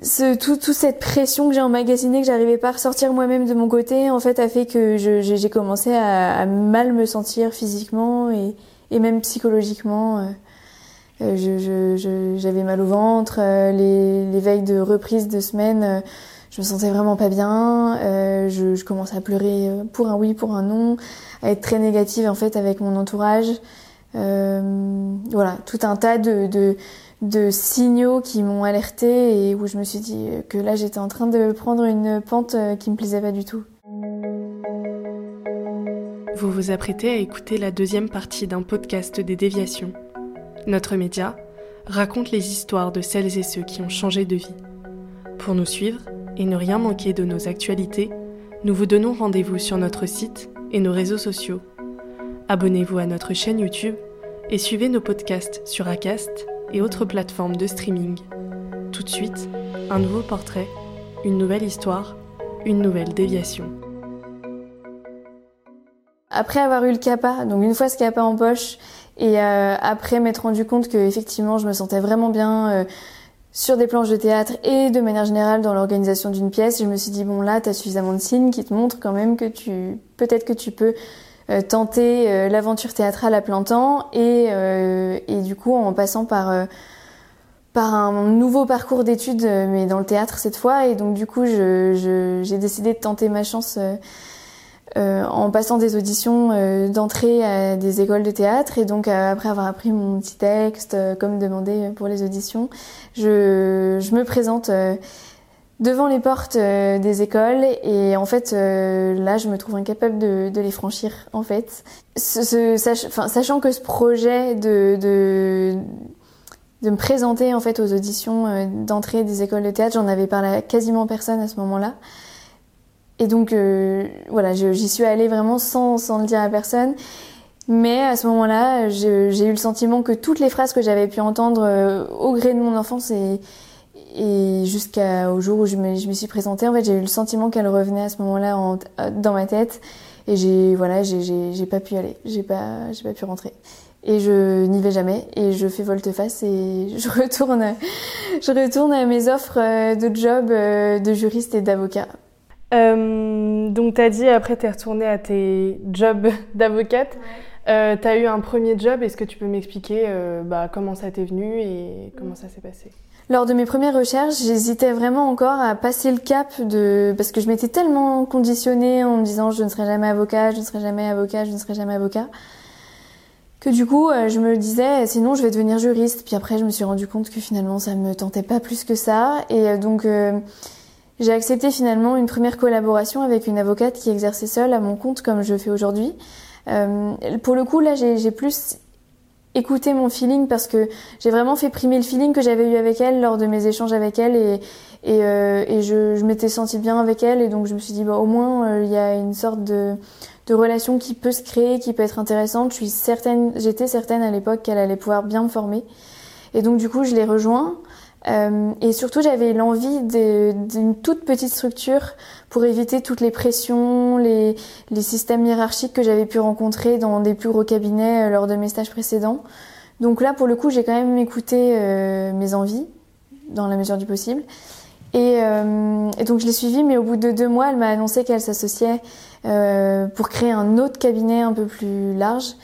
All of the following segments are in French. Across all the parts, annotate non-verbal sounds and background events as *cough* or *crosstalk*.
Ce, tout, toute cette pression que j'ai emmagasinée, que j'arrivais pas à ressortir moi-même de mon côté, en fait, a fait que j'ai commencé à, à, mal me sentir physiquement et, et même psychologiquement. Euh, j'avais je, je, mal au ventre, euh, les, les, veilles de reprise de semaine, euh, je me sentais vraiment pas bien. je, je commençais à pleurer pour un oui, pour un non, à être très négative en fait avec mon entourage. voilà, tout un tas de, de de signaux qui m'ont alerté et où je me suis dit que là j'étais en train de prendre une pente euh, qui me plaisait pas du tout. Vous vous apprêtez à écouter la deuxième partie d'un podcast des déviations. Notre média raconte les histoires de celles et ceux qui ont changé de vie. Pour nous suivre et ne rien manquer de nos actualités, nous vous donnons rendez-vous sur notre site et nos réseaux sociaux. Abonnez-vous à notre chaîne YouTube et suivez nos podcasts sur Acast et autres plateformes de streaming. Tout de suite, un nouveau portrait, une nouvelle histoire, une nouvelle déviation. Après avoir eu le CAPA, donc une fois ce CAPA en poche, et euh, après m'être rendu compte que effectivement je me sentais vraiment bien euh, sur des planches de théâtre et de manière générale dans l'organisation d'une pièce, je me suis dit bon là tu as suffisamment de signes qui te montrent quand même que tu peut-être que tu peux tenter euh, l'aventure théâtrale à plein temps et, euh, et du coup en passant par par un nouveau parcours d'études, mais dans le théâtre cette fois. Et donc du coup, j'ai je, décidé de tenter ma chance euh, en passant des auditions euh, d'entrée à des écoles de théâtre. Et donc après avoir appris mon petit texte, comme demandé pour les auditions, je, je me présente devant les portes euh, des écoles et en fait euh, là je me trouve incapable de, de les franchir en fait. Ce, enfin, sachant que ce projet de, de, de me présenter en fait aux auditions euh, d'entrée des écoles de théâtre j'en avais parlé à quasiment personne à ce moment-là. Et donc voilà j'y suis allée vraiment sans, sans le dire à personne. Mais à ce moment-là j'ai eu le sentiment que toutes les phrases que j'avais pu entendre au gré de mon enfance et et jusqu'au jour où je me, je me, suis présentée, en fait, j'ai eu le sentiment qu'elle revenait à ce moment-là dans ma tête. Et j'ai, voilà, j'ai pas pu y aller. J'ai pas, j'ai pas pu rentrer. Et je n'y vais jamais. Et je fais volte-face et *laughs* je retourne, je retourne à mes offres euh, de job euh, de juriste et d'avocat. Euh, donc, t'as dit après, t'es retournée à tes jobs *laughs* d'avocate. Euh, t'as eu un premier job. Est-ce que tu peux m'expliquer euh, bah, comment ça t'est venu et comment ça s'est passé? Lors de mes premières recherches, j'hésitais vraiment encore à passer le cap de parce que je m'étais tellement conditionnée en me disant je ne serai jamais avocat, je ne serai jamais avocat, je ne serai jamais avocat que du coup euh, je me disais sinon je vais devenir juriste. Puis après je me suis rendu compte que finalement ça me tentait pas plus que ça et euh, donc euh, j'ai accepté finalement une première collaboration avec une avocate qui exerçait seule à mon compte comme je fais aujourd'hui. pour le coup là j'ai plus écouter mon feeling parce que j'ai vraiment fait primer le feeling que j'avais eu avec elle lors de mes échanges avec elle et, et, euh, et je, je m'étais sentie bien avec elle et donc je me suis dit bah, au moins euh, il y a une sorte de, de relation qui peut se créer, qui peut être intéressante. Je suis certaine, j'étais certaine à l'époque qu'elle allait pouvoir bien me former et donc du coup je l'ai rejoint. Euh, et surtout, j'avais l'envie d'une toute petite structure pour éviter toutes les pressions, les, les systèmes hiérarchiques que j'avais pu rencontrer dans des plus gros cabinets euh, lors de mes stages précédents. Donc là, pour le coup, j'ai quand même écouté euh, mes envies, dans la mesure du possible. Et, donc je l'ai suivie, mais au bout de deux mois, elle m'a annoncé qu'elle s'associait pour créer un autre cabinet un peu plus large.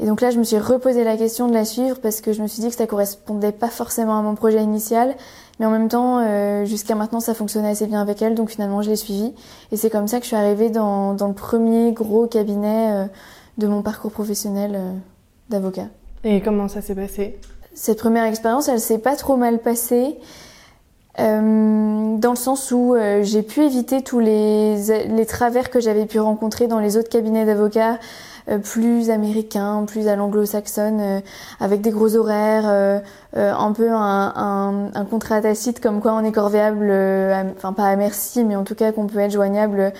Et donc là, je me suis reposé la question de la suivre parce que je me suis dit que ça correspondait pas forcément à mon projet initial, mais en même temps, euh, jusqu'à maintenant, ça fonctionnait assez bien avec elle, donc finalement, je l'ai suivie. Et c'est comme ça que je suis arrivée dans, dans le premier gros cabinet euh, de mon parcours professionnel euh, d'avocat. Et comment ça s'est passé? Cette première expérience, elle s'est pas trop mal passée. Euh, dans le sens où euh, j'ai pu éviter tous les, les travers que j'avais pu rencontrer dans les autres cabinets d'avocats plus américains, plus à l'anglo-saxonne, euh, avec des gros horaires, un peu un, un, un, contrat tacite comme quoi on est corvéable, enfin pas à merci, mais en tout cas qu'on peut être joignable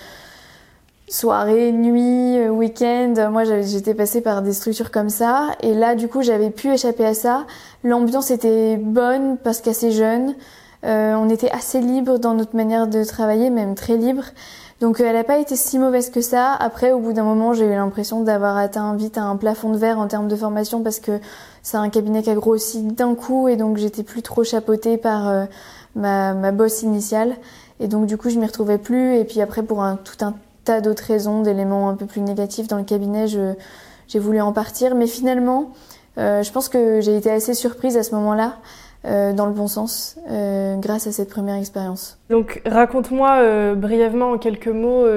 soirée, nuit, week-end. Moi, j'étais passée par des structures comme ça. Et là, du coup, j'avais pu échapper à ça. L'ambiance était bonne parce qu'assez jeune. Euh, on était assez libre dans notre manière de travailler, même très libre. Donc euh, elle n'a pas été si mauvaise que ça. Après, au bout d'un moment, j'ai eu l'impression d'avoir atteint vite un plafond de verre en termes de formation parce que c'est un cabinet qui a grossi d'un coup et donc j'étais plus trop chapeautée par euh, ma, ma bosse initiale. Et donc du coup, je m'y retrouvais plus. Et puis après, pour un, tout un tas d'autres raisons, d'éléments un peu plus négatifs dans le cabinet, j'ai voulu en partir. Mais finalement, euh, je pense que j'ai été assez surprise à ce moment-là euh, dans le bon sens euh, grâce à cette première expérience. Donc raconte-moi euh, brièvement en quelques mots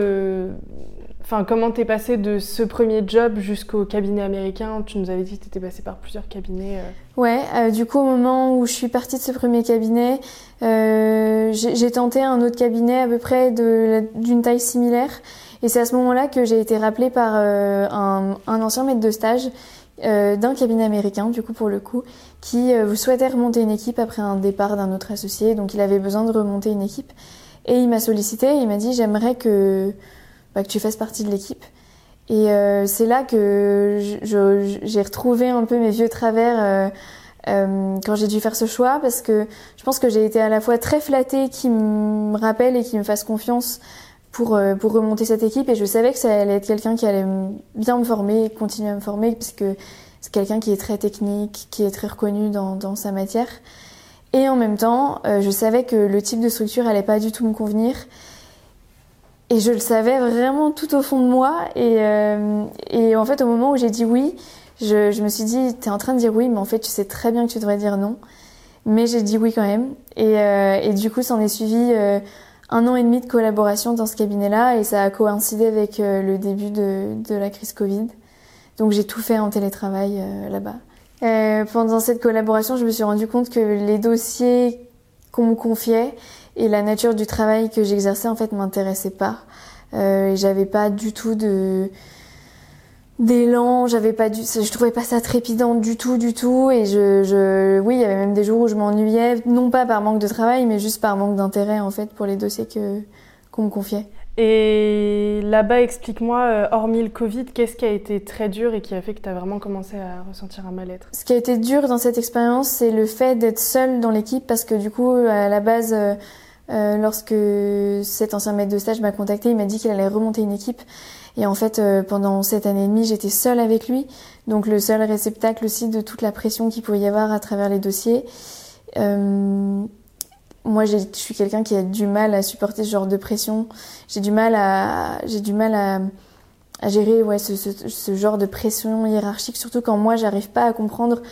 enfin comment t'es passé de ce premier job jusqu'au cabinet américain Tu nous avais dit que t'étais passé par plusieurs cabinets. Ouais, du coup au moment où je suis partie de ce premier cabinet, j'ai tenté un autre cabinet à peu près d'une taille similaire. Et c'est à ce moment-là que j'ai été rappelée par un, un ancien maître de stage euh, d'un cabinet américain, du coup pour le coup, qui euh, souhaitait remonter une équipe après un départ d'un autre associé, donc il avait besoin de remonter une équipe. Et il m'a sollicité, il m'a dit j'aimerais que, bah, que tu fasses partie de l'équipe. Et euh, c'est là que j'ai retrouvé un peu mes vieux travers euh, quand j'ai dû faire ce choix, parce que je pense que j'ai été à la fois très flattée qui me rappelle et qui me fasse confiance pour, euh, pour remonter cette équipe et je savais que ça allait être quelqu'un qui allait bien me former, continuer à me former puisque c'est quelqu'un qui est très technique, qui est très reconnu dans, dans sa matière. Et en même temps, euh, je savais que le type de structure allait pas du tout me convenir. Et je le savais vraiment tout au fond de moi. Et, euh, et en fait, au moment où j'ai dit oui, je, je me suis dit, tu es en train de dire oui, mais en fait, tu sais très bien que tu devrais dire non. Mais j'ai dit oui quand même. Et, et du coup, s'en est suivi un an et demi de collaboration dans ce cabinet-là et ça a coïncidé avec euh, le début de, la crise Covid. Donc j'ai tout fait en télétravail euh, là-bas. Euh, pendant cette collaboration, je me suis rendu compte que les dossiers qu'on me confiait et la nature du travail que j'exerçais en fait m'intéressaient pas. Euh, J'avais pas du tout de d'élan, j'avais pas du, je trouvais pas ça trépidant du tout, du tout, et je, je, oui, il y avait même des jours où je m'ennuyais, non pas par manque de travail, mais juste par manque d'intérêt en fait pour les dossiers que qu'on me confiait. Et là-bas, explique-moi, euh, hormis le Covid, qu'est-ce qui a été très dur et qui a fait que tu as vraiment commencé à ressentir un mal-être? Ce qui a été dur dans cette expérience, c'est le fait d'être seule dans l'équipe, parce que du coup, à la base, euh, euh lorsque cet ancien maître de stage m'a contacté, il m'a dit qu'il allait remonter une équipe. Et en fait, euh, pendant cette année et demie, j'étais seule avec lui, donc le seul réceptacle aussi de toute la pression qu'il pouvait y avoir à travers les dossiers. Euh, moi, je suis quelqu'un qui a du mal à supporter ce genre de pression. J'ai du mal à, j'ai du mal à, gérer ouais, ce, genre de pression hiérarchique, surtout quand moi, j'arrive pas à comprendre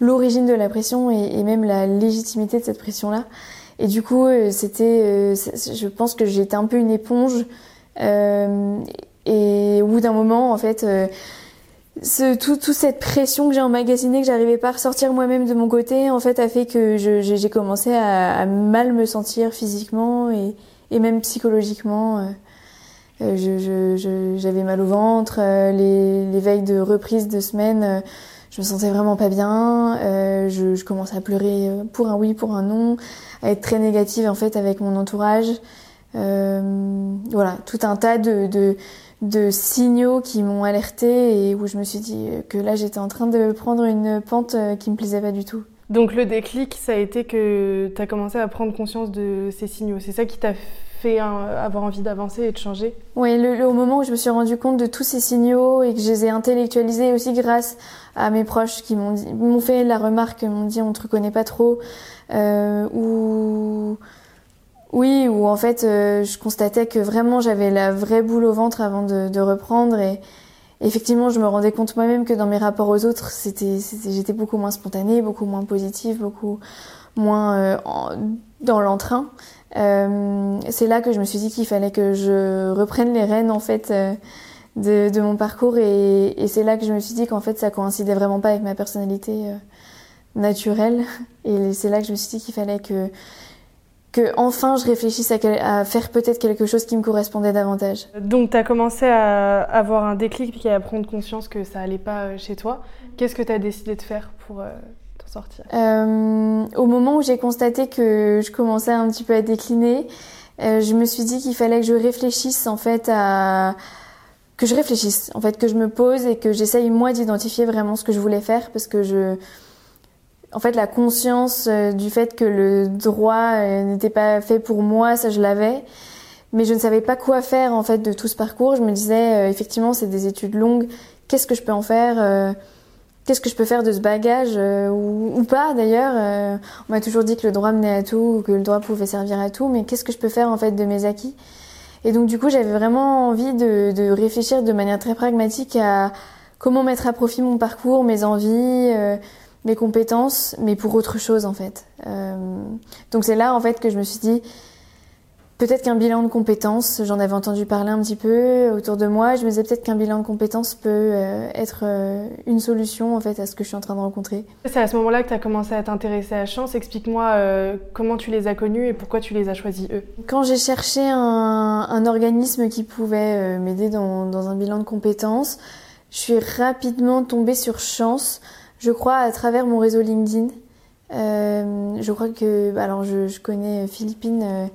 l'origine de la pression et, même la légitimité de cette pression-là. Et du coup, euh, c'était, je pense que j'étais un peu une éponge. Et au bout d'un moment, en fait, euh, ce, tout, toute cette pression que j'ai emmagasinée, que j'arrivais pas à ressortir moi-même de mon côté, en fait, a fait que j'ai commencé à, à, mal me sentir physiquement et, et même psychologiquement. Euh, euh J'avais mal au ventre, euh, les, les, veilles de reprise de semaine, je me sentais vraiment pas bien. je, je commençais à pleurer pour un oui, pour un non, à être très négative en fait avec mon entourage. voilà, tout un tas de, de de signaux qui m'ont alerté et où je me suis dit que là j'étais en train de prendre une pente euh, qui me plaisait pas du tout. Donc le déclic, ça a été que tu as commencé à prendre conscience de ces signaux. C'est ça qui t'a fait avoir envie d'avancer et de changer? Oui, le, au moment où je me suis rendu compte de tous ces signaux et que je les ai intellectualisés aussi grâce à mes proches qui m'ont fait la remarque, m'ont dit on te reconnaît pas trop, euh, ou oui, où en fait euh, je constatais que vraiment j'avais la vraie boule au ventre avant de, de reprendre et effectivement je me rendais compte moi-même que dans mes rapports aux autres c'était j'étais beaucoup moins spontanée, beaucoup moins positive, beaucoup moins euh, en, dans l'entrain. Euh, c'est là que je me suis dit qu'il fallait que je reprenne les rênes en fait euh, de, de, mon parcours et, et c'est là que je me suis dit qu'en fait ça coïncidait vraiment pas avec ma personnalité naturel. Et c'est là que je me suis dit qu'il fallait que, que enfin je réfléchisse à, faire peut-être quelque chose qui me correspondait davantage. Donc tu as commencé à avoir un déclic puis à prendre conscience que ça allait pas euh, chez toi. Qu'est-ce que tu as décidé de faire pour euh, t'en sortir? Euh, Au moment où j'ai constaté que je commençais un petit peu à décliner, je me suis dit qu'il fallait que je réfléchisse en fait à que je réfléchisse, en fait, que je me pose et que j'essaye moi d'identifier vraiment ce que je voulais faire parce que je, en fait, la conscience euh, du fait que le droit euh, n'était pas fait pour moi, ça je l'avais, mais je ne savais pas quoi faire en fait de tout ce parcours. Je me disais, euh, effectivement, c'est des études longues. Qu'est-ce que je peux en faire Qu'est-ce que je peux faire de ce bagage ou, pas d'ailleurs On m'a toujours dit que le droit menait à tout, que le droit pouvait servir à tout, mais qu'est-ce que je peux faire en fait de mes acquis? Et donc du coup, j'avais vraiment envie de, réfléchir de manière très pragmatique à comment mettre à profit mon parcours, mes envies, mes compétences, mais pour autre chose en fait. Euh, donc c'est là en fait que je me suis dit, Peut-être qu'un bilan de compétences, j'en avais entendu parler un petit peu autour de moi. Je me disais peut-être qu'un bilan de compétences peut euh, être euh, une solution en fait à ce que je suis en train de rencontrer. C'est à ce moment-là que tu as commencé à t'intéresser à Chance. Explique-moi euh, comment tu les as connus et pourquoi tu les as choisis eux. Quand j'ai cherché un, un, organisme qui pouvait m'aider dans, dans, un bilan de compétences, je suis rapidement tombée sur Chance, je crois à travers mon réseau LinkedIn. je crois que, alors je, connais Philippine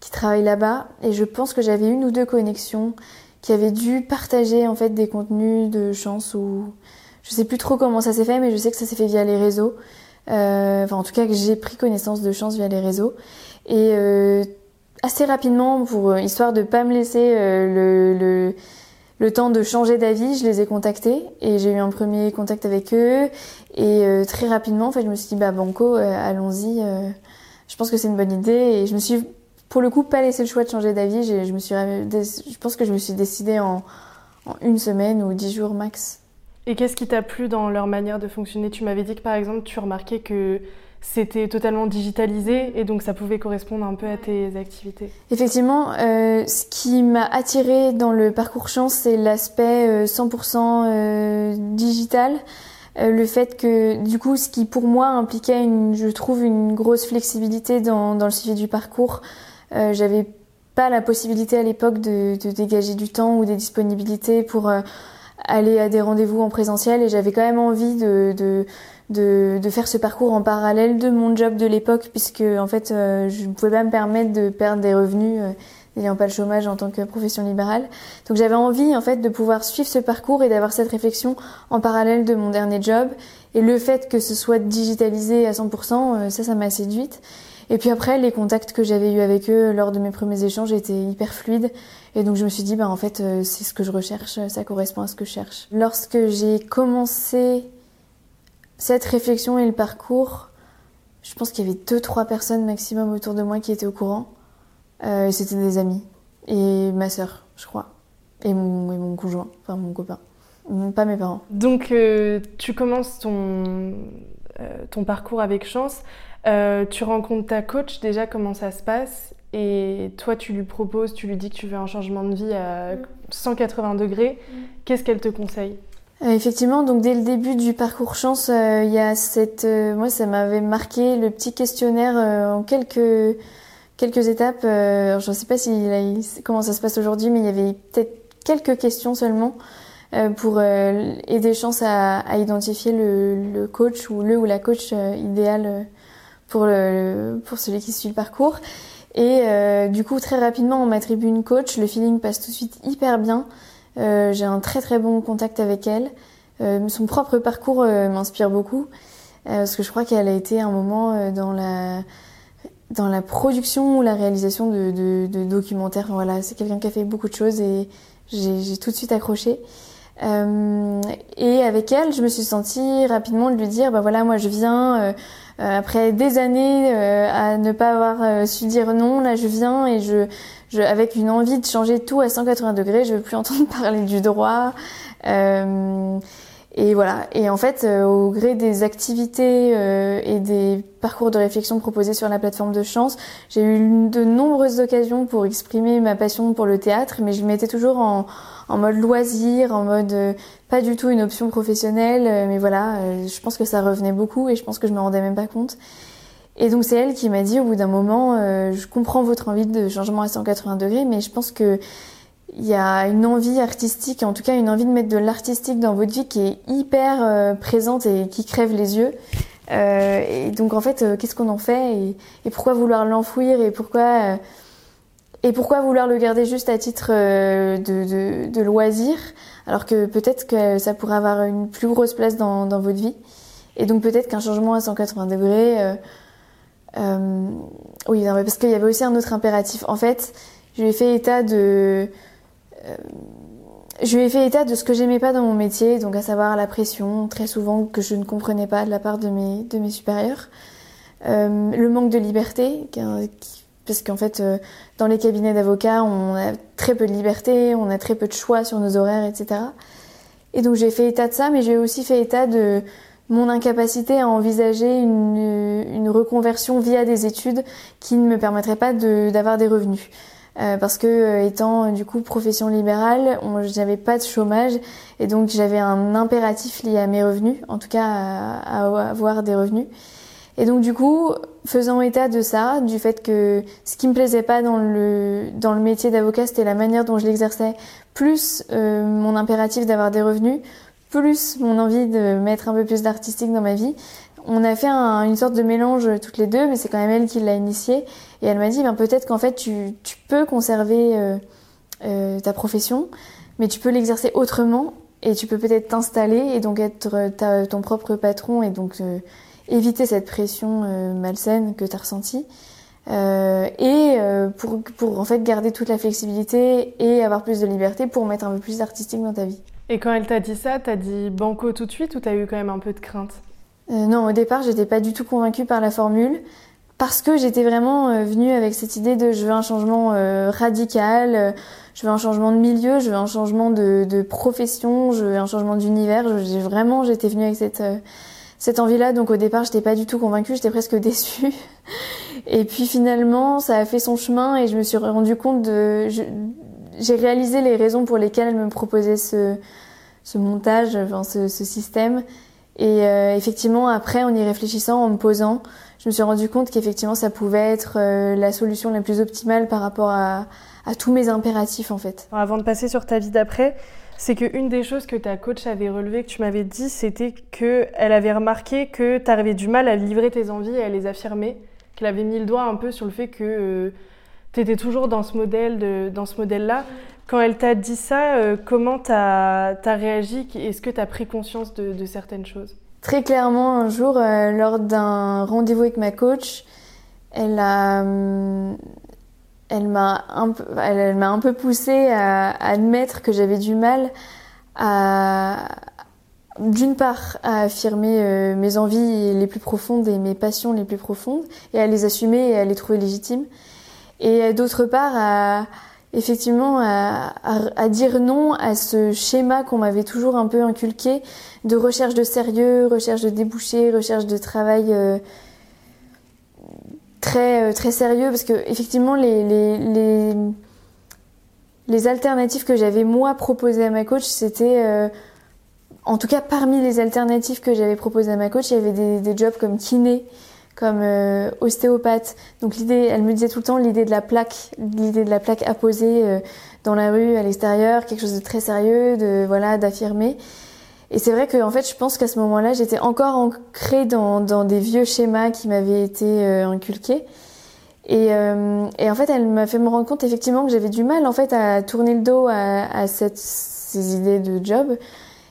qui travaille là-bas et je pense que j'avais une ou deux connexions qui avaient dû partager en fait des contenus de chance ou je sais plus trop comment ça s'est fait mais je sais que ça s'est fait via les réseaux euh, enfin en tout cas que j'ai pris connaissance de chance via les réseaux et euh, assez rapidement pour euh, histoire de pas me laisser le, le temps de changer d'avis, je les ai contactés et j'ai eu un premier contact avec eux et très rapidement en fait je me suis dit bah banco allons-y je pense que c'est une bonne idée et je me suis pour le coup, pas laissé le choix de changer d'avis. Je, me suis, je pense que je me suis décidée en, une semaine ou dix jours max. Et qu'est-ce qui t'a plu dans leur manière de fonctionner? Tu m'avais dit que par exemple, tu remarquais que c'était totalement digitalisé et donc ça pouvait correspondre un peu à tes activités. Effectivement, euh, ce qui m'a attiré dans le parcours chance, c'est l'aspect 100% euh, euh, digital. le fait que, du coup, ce qui pour moi impliquait, une, je trouve, une grosse flexibilité dans, dans le suivi du parcours. J'avais pas la possibilité à l'époque de, dégager du temps ou des disponibilités pour aller à des rendez-vous en présentiel et j'avais quand même envie de, de, de, faire ce parcours en parallèle de mon job de l'époque puisque en fait euh, je ne pouvais pas me permettre de perdre des revenus n'ayant pas le chômage en tant que profession libérale. Donc j'avais envie en fait de pouvoir suivre ce parcours et d'avoir cette réflexion en parallèle de mon dernier job et le fait que ce soit digitalisé à 100%, ça ça m'a séduite. Et puis après, les contacts que j'avais eu avec eux lors de mes premiers échanges étaient hyper fluides. Et donc je me suis dit, bah en fait, euh, c'est ce que je recherche, ça correspond à ce que je cherche. Lorsque j'ai commencé cette réflexion et le parcours, je pense qu'il y avait deux, trois personnes maximum autour de moi qui étaient au courant. Euh, et c'était des amis. Et ma sœur, je crois. Et mon, et mon conjoint, enfin mon copain. Pas mes parents. Donc euh, tu commences ton, ton parcours avec chance. Euh, tu rencontres ta coach, déjà comment ça se passe? Et toi tu lui proposes, tu lui dis que tu veux un changement de vie à 180 degrés. Mm. Qu'est-ce qu'elle te conseille? euh, Effectivement, donc dès le début du parcours chance, euh, il y a cette, moi ça m'avait marqué le petit questionnaire en quelques quelques étapes. je ne sais pas si comment ça se passe aujourd'hui, mais il y avait peut-être quelques questions seulement pour aider chance à, à identifier le, le, coach ou le ou la coach idéal pour, le, pour celui qui suit le parcours. Et euh, du coup, très rapidement, on m'attribue une coach. Le feeling passe tout de suite hyper bien. Euh, j'ai un très très bon contact avec elle. Euh, son propre parcours euh, m'inspire beaucoup. Euh, parce que je crois qu'elle a été un moment euh, dans la dans la production ou la réalisation de, de, de documentaires. voilà, c'est quelqu'un qui a fait beaucoup de choses et j'ai tout de suite accroché. et avec elle, je me suis sentie rapidement de lui dire, bah voilà, moi je viens après des années à ne pas avoir su dire non, là je viens et je, je, avec une envie de changer tout à 180 degrés, je veux plus *laughs* entendre parler du droit. et Et voilà. Et en fait, euh, au gré des activités euh, et des parcours de réflexion proposés sur la plateforme de Chance, j'ai eu de nombreuses occasions pour exprimer ma passion pour le théâtre, mais je mettais toujours en, en mode loisir, en mode euh, pas du tout une option professionnelle. mais voilà, je pense que ça revenait beaucoup et je pense que je me rendais même pas compte. Et donc c'est elle qui m'a dit au bout d'un moment, je comprends votre envie de changement à 180 degrés, mais je pense que il y a une envie artistique, en tout cas une envie de mettre de l'artistique dans votre vie qui est hyper euh, présente et qui crève les yeux. Euh, et donc en fait, euh, qu'est-ce qu'on en fait et, pourquoi vouloir l'enfouir et pourquoi et pourquoi vouloir le garder juste à titre de, de, de, loisir alors que peut-être que ça pourrait avoir une plus grosse place dans, dans votre vie. Et donc peut-être qu'un changement à 180 degrés, oui, parce qu'il y avait aussi un autre impératif. En fait, je lui ai fait état de euh, je lui ai fait état de ce que j'aimais pas dans mon métier, donc à savoir la pression, très souvent que je ne comprenais pas de la part de mes, de mes supérieurs. Euh, le manque de liberté, parce qu'en fait, euh, dans les cabinets d'avocats, on a très peu de liberté, on a très peu de choix sur nos horaires, etc. Et donc j'ai fait état de ça, mais j'ai aussi fait état de mon incapacité à envisager une, une reconversion via des études qui ne me permettraient pas d'avoir des revenus. Euh, parce que euh, étant du coup profession libérale, j'avais pas de chômage et donc j'avais un impératif lié à mes revenus, en tout cas à, avoir des revenus. Et donc du coup, faisant état de ça, du fait que ce qui me plaisait pas dans le dans le métier d'avocat, c'était la manière dont je l'exerçais, plus euh, mon impératif d'avoir des revenus, plus mon envie de mettre un peu plus d'artistique dans ma vie, on a fait une sorte de mélange toutes les deux, mais c'est quand même elle qui l'a initié. Et elle m'a dit, ben, peut-être qu'en fait, tu, tu, peux conserver euh, euh, ta profession, mais tu peux l'exercer autrement et tu peux peut-être t'installer et donc être ta, ton propre patron et donc euh, éviter cette pression malsaine que tu as ressentie. et pour, pour en fait garder toute la flexibilité et avoir plus de liberté pour mettre un peu plus d'artistique dans ta vie. Et quand elle t'a dit ça, t'as dit banco tout de suite ou t'as eu quand même un peu de crainte euh, non, au départ, j'étais pas du tout convaincue par la formule parce que j'étais vraiment euh, venue avec cette idée de je veux un changement euh, radical, je veux un changement de milieu, je veux un changement de, de profession, je veux un changement d'univers. J'ai vraiment, j'étais venue avec cette cette envie-là. Donc au départ, j'étais pas du tout convaincue, j'étais presque *laughs* déçue. Et puis finalement, ça a fait son chemin et je me suis rendu compte de, j'ai réalisé les raisons pour lesquelles elle me proposait ce ce montage, enfin ce, ce système. Et euh, effectivement, après, en y réfléchissant, en me posant, je me suis rendu compte qu'effectivement, ça pouvait être euh, la solution la plus optimale par rapport à, à, tous mes impératifs, en fait. Avant de passer sur ta vie d'après, c'est qu'une des choses que ta coach avait relevé, que tu m'avais dit, c'était qu'elle avait remarqué que tu avais du mal à livrer tes envies et à les affirmer, qu'elle avait mis le doigt un peu sur le fait que euh, tu étais toujours dans ce modèle modèle-là. Quand elle t'a dit ça, euh, comment tu as, réagi? Est-ce que tu as pris conscience de, certaines choses? Très clairement, un jour, euh, lors d'un rendez-vous avec ma coach, elle m'a un peu, elle, poussée à, admettre que j'avais du mal à, d'une part, à affirmer euh, mes envies les plus profondes et mes passions les plus profondes, et à les assumer et à les trouver légitimes, et d'autre part à effectivement à, à, dire non à ce schéma qu'on m'avait toujours un peu inculqué de recherche de sérieux, recherche de débouchés, recherche de travail euh, très euh, très sérieux. Parce que effectivement les les, les, les alternatives que j'avais moi proposées à ma coach c'était euh, en tout cas parmi les alternatives que j'avais proposées à ma coach il y avait des, des jobs comme kiné comme euh, ostéopathe. Donc l'idée, elle me disait tout le temps l'idée de la plaque, l'idée de la plaque apposée euh, dans la rue, à l'extérieur, quelque chose de très sérieux, de voilà, d'affirmer. Et c'est vrai que en fait, je pense qu'à ce moment-là, j'étais encore ancrée dans, dans des vieux schémas qui m'avaient été euh, inculqués. Et, et, en fait, elle m'a fait me rendre compte effectivement que j'avais du mal en fait à tourner le dos à, à cette, ces idées de job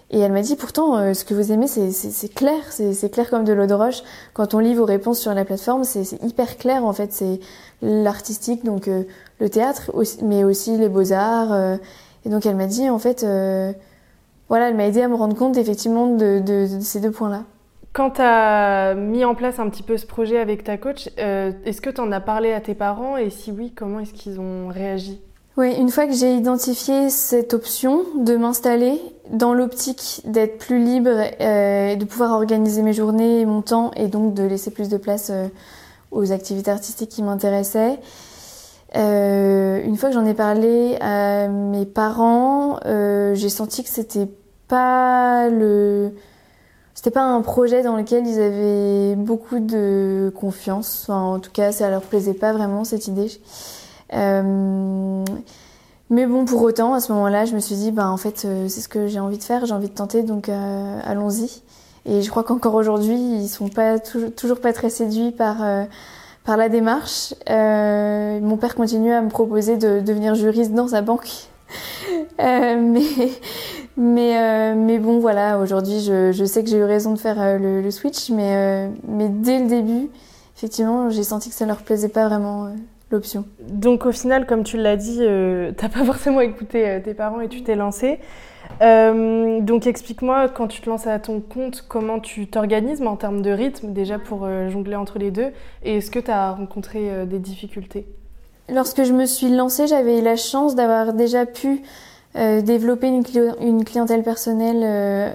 et elle m'a dit pourtant, euh, ce que vous aimez, c'est clair, c'est clair comme de l'eau de roche. Quand on lit vos réponses sur la plateforme, c'est hyper clair en fait. C'est l'artistique, donc euh, le théâtre, mais aussi les beaux-arts. Euh. et donc elle m'a dit en fait, voilà, elle m'a aidé à me rendre compte effectivement de, de, de ces deux points-là. Quand tu as mis en place un petit peu ce projet avec ta coach, est-ce que tu en as parlé à tes parents? Et si oui, comment est-ce qu'ils ont réagi? Oui, une fois que j'ai identifié cette option de m'installer dans l'optique d'être plus libre, euh, de pouvoir organiser mes journées et mon temps et donc de laisser plus de place euh, aux activités artistiques qui m'intéressaient. Euh, une fois que j'en ai parlé à mes parents, euh, j'ai senti que c'était pas le c'était pas un projet dans lequel ils avaient beaucoup de confiance. En tout cas, ça leur plaisait pas vraiment cette idée. Euh, mais bon, pour autant, à ce moment-là, je me suis dit, bah en fait, euh, c'est ce que j'ai envie de faire, j'ai envie de tenter, donc euh, allons-y. Et je crois qu'encore aujourd'hui, ils sont pas toujours pas très séduits par euh, par la démarche. mon père continue à me proposer de devenir juriste dans sa banque. *laughs* mais mais, euh, mais bon, voilà, aujourd'hui, je, je, sais que j'ai eu raison de faire euh, le, le, switch, mais, euh, mais dès le début, effectivement, j'ai senti que ça leur plaisait pas vraiment l'option. Donc au final, comme tu l'as dit, *laughs* t'as pas forcément écouté tes parents et tu t'es lancé. donc explique-moi, quand tu te lances à ton compte, comment tu t'organises en termes de rythme, déjà pour jongler entre les deux, et est-ce que tu as rencontré des difficultés? Lorsque je me suis lancée, j'avais la chance d'avoir déjà pu euh, développer une, une, clientèle personnelle euh,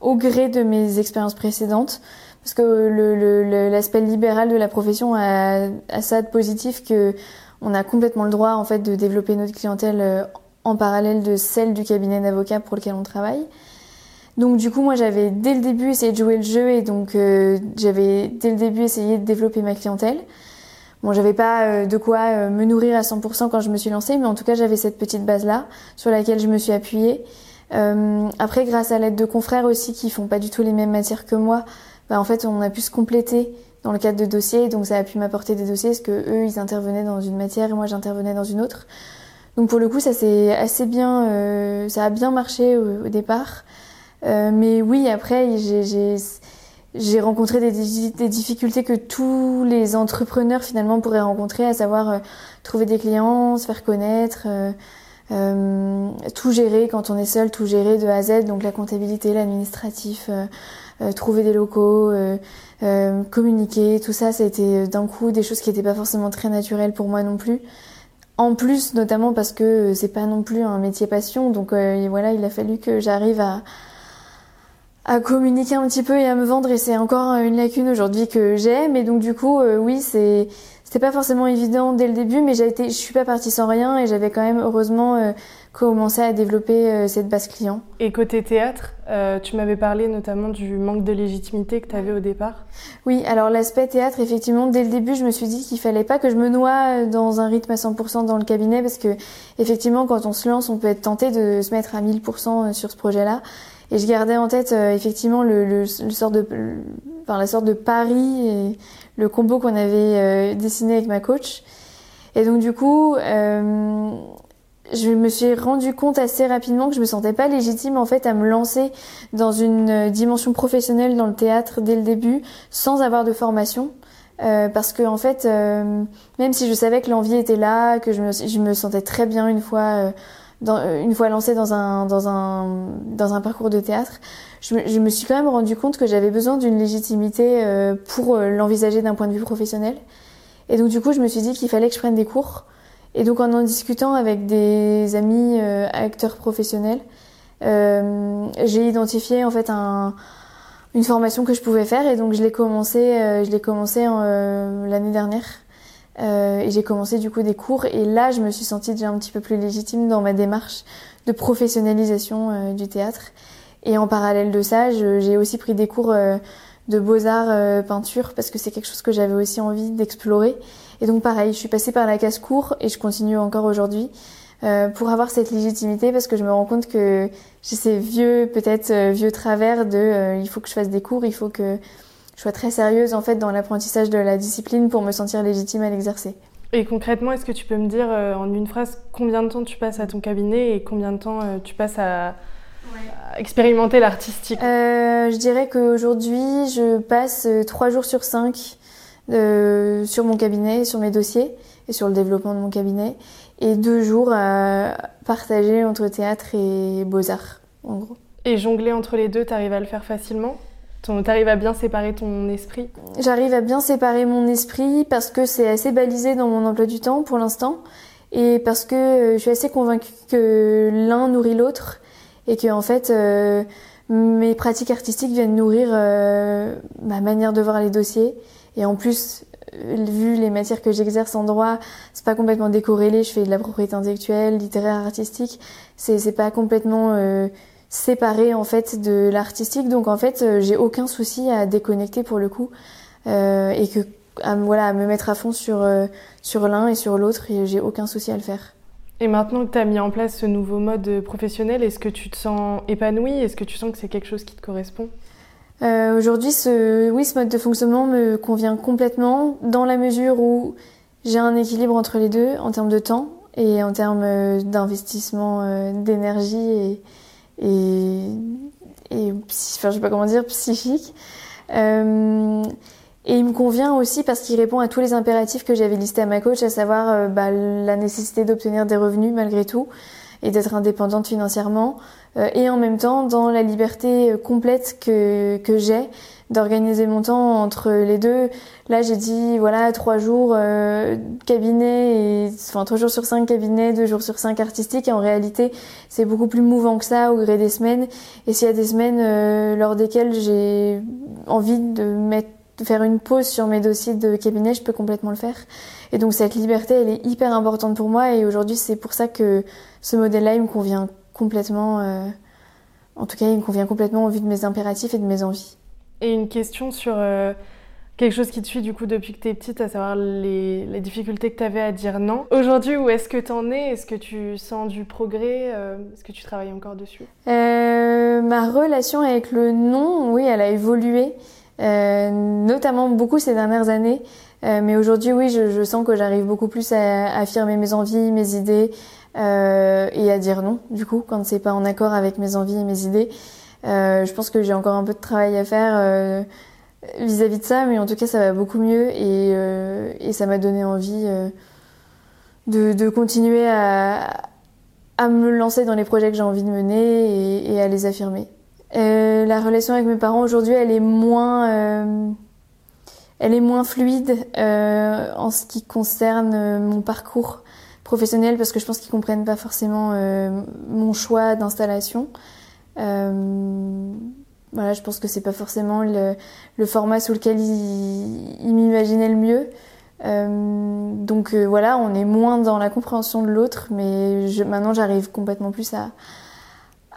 au gré de mes expériences précédentes. Parce que l'aspect libéral de la profession a, ça de positif que on a complètement le droit en fait de développer notre clientèle euh, en parallèle de celle du cabinet d'avocats pour lequel on travaille. Donc du coup moi j'avais dès le début essayé de jouer le jeu et donc j'avais dès le début essayé de développer ma clientèle. Bon, j'avais pas euh, de quoi euh, me nourrir à 100% quand je me suis lancée, mais en tout cas, j'avais cette petite base-là sur laquelle je me suis appuyée. Euh, après, grâce à l'aide de confrères aussi qui font pas du tout les mêmes matières que moi, bah, en fait, on a pu se compléter dans le cadre de dossiers, donc ça a pu m'apporter des dossiers parce que eux, ils intervenaient dans une matière et moi, j'intervenais dans une autre. Donc pour le coup, ça c'est assez bien, euh, ça a bien marché au, au départ. Euh, mais oui, après, j'ai rencontré des, des, difficultés que tous les entrepreneurs finalement pourraient rencontrer, à savoir euh, trouver des clients, se faire connaître, euh, euh, tout gérer quand on est seul, tout gérer de A à Z, donc la comptabilité, l'administratif, trouver des locaux, communiquer, tout ça, ça a été d'un coup des choses qui n'étaient pas forcément très naturelles pour moi non plus. En plus, notamment parce que c'est pas non plus un métier passion, donc voilà, il a fallu que j'arrive à à communiquer un petit peu et à me vendre et c'est encore une lacune aujourd'hui que j'ai mais donc du coup euh, oui c'est c'était pas forcément évident dès le début mais j'ai été je suis pas partie sans rien et j'avais quand même heureusement euh, commencé à développer euh, cette base client. Et côté théâtre, tu m'avais parlé notamment du manque de légitimité que tu avais au départ. Oui, alors l'aspect théâtre effectivement dès le début, je me suis dit qu'il fallait pas que je me noie dans un rythme à 100% dans le cabinet parce que effectivement quand on se lance, on peut être tenté de se mettre à 1000% sur ce projet-là et je gardais en tête euh, effectivement le, le, le, sort de, enfin, la sorte de pari et le combo qu'on avait euh, dessiné avec ma coach. Et donc du coup, euh, je me suis rendu compte assez rapidement que je me sentais pas légitime en fait à me lancer dans une dimension professionnelle dans le théâtre dès le début sans avoir de formation. Euh, parce que en fait, euh, même si je savais que l'envie était là, que je me, je me sentais très bien une fois dans, euh, une fois lancée dans un, dans, un, dans un parcours de théâtre, je me, je me suis quand même rendu compte que j'avais besoin d'une légitimité euh, pour euh, l'envisager d'un point de vue professionnel. Et donc du coup, je me suis dit qu'il fallait que je prenne des cours. Et donc en en discutant avec des amis acteurs professionnels, j'ai identifié en fait un, une formation que je pouvais faire et donc je l'ai commencé, je l'ai commencé l'année dernière. Euh, et j'ai commencé du coup des cours et là je me suis sentie déjà un petit peu plus légitime dans ma démarche de professionnalisation euh, du théâtre. Et en parallèle de ça, j'ai aussi pris des cours euh, de beaux-arts peinture parce que c'est quelque chose que j'avais aussi envie d'explorer. Et donc pareil, je suis passée par la casse-cour et je continue encore aujourd'hui pour avoir cette légitimité parce que je me rends compte que j'ai ces vieux, peut-être vieux travers de il faut que je fasse des cours, il faut que je sois très sérieuse en fait dans l'apprentissage de la discipline pour me sentir légitime à l'exercer. Et concrètement, est-ce que tu peux me dire euh, en une phrase combien de temps tu passes à ton cabinet et combien de temps euh, tu passes à, expérimenter l'artistique? Euh, Je dirais qu'aujourd'hui, je passe trois jours sur cinq sur mon cabinet, sur mes dossiers et sur le développement de mon cabinet, et deux jours à partager entre théâtre et beaux-arts, en gros. Et jongler entre les deux, tu arrives à le faire facilement? Tu arrives à bien séparer ton esprit? J'arrive à bien séparer mon esprit parce que c'est assez balisé dans mon emploi du temps pour l'instant. et parce que je suis assez convaincue que l'un nourrit l'autre et que en fait mes pratiques artistiques viennent nourrir ma manière de voir les dossiers et en plus vu les matières que j'exerce en droit, c'est pas complètement décorrélé. Je fais de la propriété intellectuelle, littéraire, artistique. C'est c'est pas complètement euh, séparé en fait de l'artistique. Donc en fait, euh, j'ai aucun souci à déconnecter pour le coup euh, et que à, voilà à me mettre à fond sur euh, sur l'un et sur l'autre. J'ai aucun souci à le faire. Et maintenant que tu as mis en place ce nouveau mode professionnel, est-ce que tu te sens épanouie? Est-ce que tu sens que c'est quelque chose qui te correspond? Euh, Aujourd'hui, ce, oui, ce mode de fonctionnement me convient complètement dans la mesure où j'ai un équilibre entre les deux en termes de temps et en termes euh, d'investissement euh, d'énergie et, et, et enfin, je sais pas comment dire, psychique. Euh, et il me convient aussi parce qu'il répond à tous les impératifs que j'avais listés à ma coach, à savoir euh, bah, la nécessité d'obtenir des revenus malgré tout et d'être indépendante financièrement, euh, et en même temps dans la liberté euh, complète que, que j'ai d'organiser mon temps entre les deux. Là, j'ai dit voilà trois jours euh, cabinet, et, enfin trois jours sur cinq cabinet, deux jours sur cinq artistique. Et en réalité, c'est beaucoup plus mouvant que ça au gré des semaines. Et s'il y a des semaines euh, lors desquelles j'ai envie de mettre faire une pause sur mes dossiers de cabinet, je peux complètement le faire. Et donc cette liberté, elle est hyper importante pour moi et aujourd'hui c'est pour ça que ce modèle-là, il me convient complètement. Euh, en tout cas, il me convient complètement au vu de mes impératifs et de mes envies. Et une question sur euh, quelque chose qui te suit du coup depuis que tu es petite, à savoir les, les difficultés que tu avais à dire non. Aujourd'hui, où est-ce que tu en es? Est-ce que tu sens du progrès? Euh, Est-ce que tu travailles encore dessus? Ma relation avec le non, oui, elle a évolué. Euh, notamment beaucoup ces dernières années. Euh, mais aujourd'hui, oui, je, sens que j'arrive beaucoup plus à, affirmer mes envies, mes idées euh, et à dire non, du coup, quand c'est pas en accord avec mes envies et mes idées. Je pense que j'ai encore un peu de travail à faire vis-à-vis -vis de ça, mais en tout cas, ça va beaucoup mieux et, ça m'a donné envie de, continuer à, me lancer dans les projets que j'ai envie de mener et à les affirmer. Euh, la relation avec mes parents aujourd'hui, elle est moins, euh, elle est moins fluide euh, en ce qui concerne euh, mon parcours professionnel parce que je pense qu'ils comprennent pas forcément euh, mon choix d'installation. voilà, je pense que c'est pas forcément le, le, format sous lequel ils, ils m'imaginaient le mieux. donc voilà, on est moins dans la compréhension de l'autre, mais je, maintenant j'arrive complètement plus à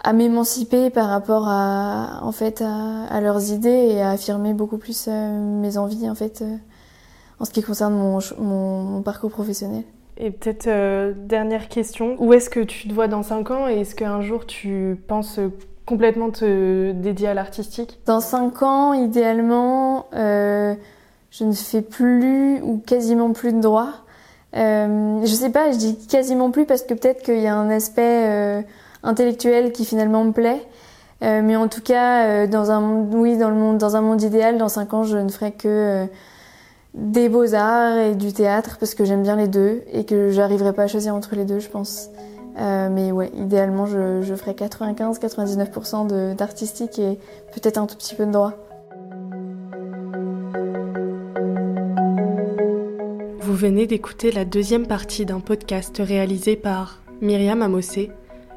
à m'émanciper par rapport à en fait à, à, leurs idées et à affirmer beaucoup plus euh, mes envies en fait euh, en ce qui concerne mon, mon, mon parcours professionnel. Et peut-être euh, dernière question, où est-ce que tu te vois dans 5 ans et est-ce qu'un jour tu penses complètement te dédier à l'artistique? Dans 5 ans, idéalement, euh, je ne fais plus ou quasiment plus de droit. Euh, je sais pas, je dis quasiment plus parce que peut-être qu'il y a un aspect intellectuel qui finalement me plaît. Euh, mais en tout cas, euh, dans un monde, oui, dans le monde, dans un monde idéal, dans cinq ans, je ne ferai que euh, des beaux arts et du théâtre parce que j'aime bien les deux et que j'arriverai pas à choisir entre les deux, je pense. Mais ouais, idéalement, je, je ferai 95-99% d'artistique et peut-être un tout petit peu de droit. Vous venez d'écouter la deuxième partie d'un podcast réalisé par Myriam Amosé